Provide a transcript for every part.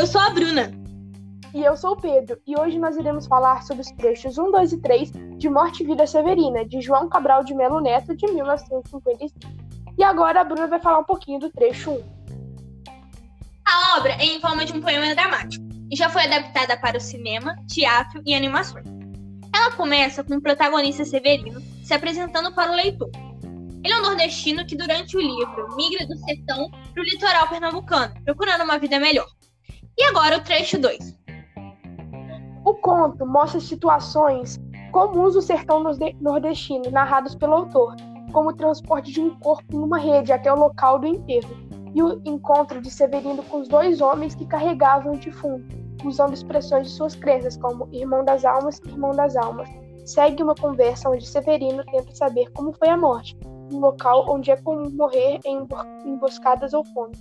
Eu sou a Bruna. E eu sou o Pedro, e hoje nós iremos falar sobre os trechos 1, 2 e 3 de Morte e Vida Severina, de João Cabral de Melo Neto, de 1955. E agora a Bruna vai falar um pouquinho do trecho 1. A obra é em forma de um poema dramático e já foi adaptada para o cinema, teatro e animações. Ela começa com o protagonista Severino se apresentando para o leitor. Ele é um nordestino que, durante o livro, migra do sertão para o litoral pernambucano, procurando uma vida melhor. E agora o trecho 2. O conto mostra situações comuns do sertão nordestino, narrados pelo autor, como o transporte de um corpo numa rede até o local do enterro, e o encontro de Severino com os dois homens que carregavam o defunto, usando expressões de suas crenças, como irmão das almas, irmão das almas. Segue uma conversa onde Severino tenta saber como foi a morte, um local onde é comum morrer em emboscadas ou fome.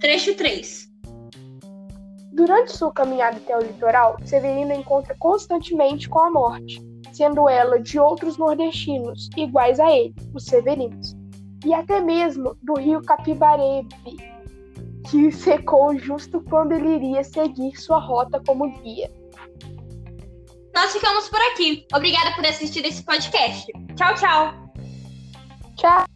Trecho 3 Durante sua caminhada até o litoral, Severino encontra constantemente com a morte, sendo ela de outros nordestinos, iguais a ele, os severinos, e até mesmo do rio Capibarepe, que secou justo quando ele iria seguir sua rota como guia. Nós ficamos por aqui. Obrigada por assistir esse podcast. Tchau, tchau. Tchau.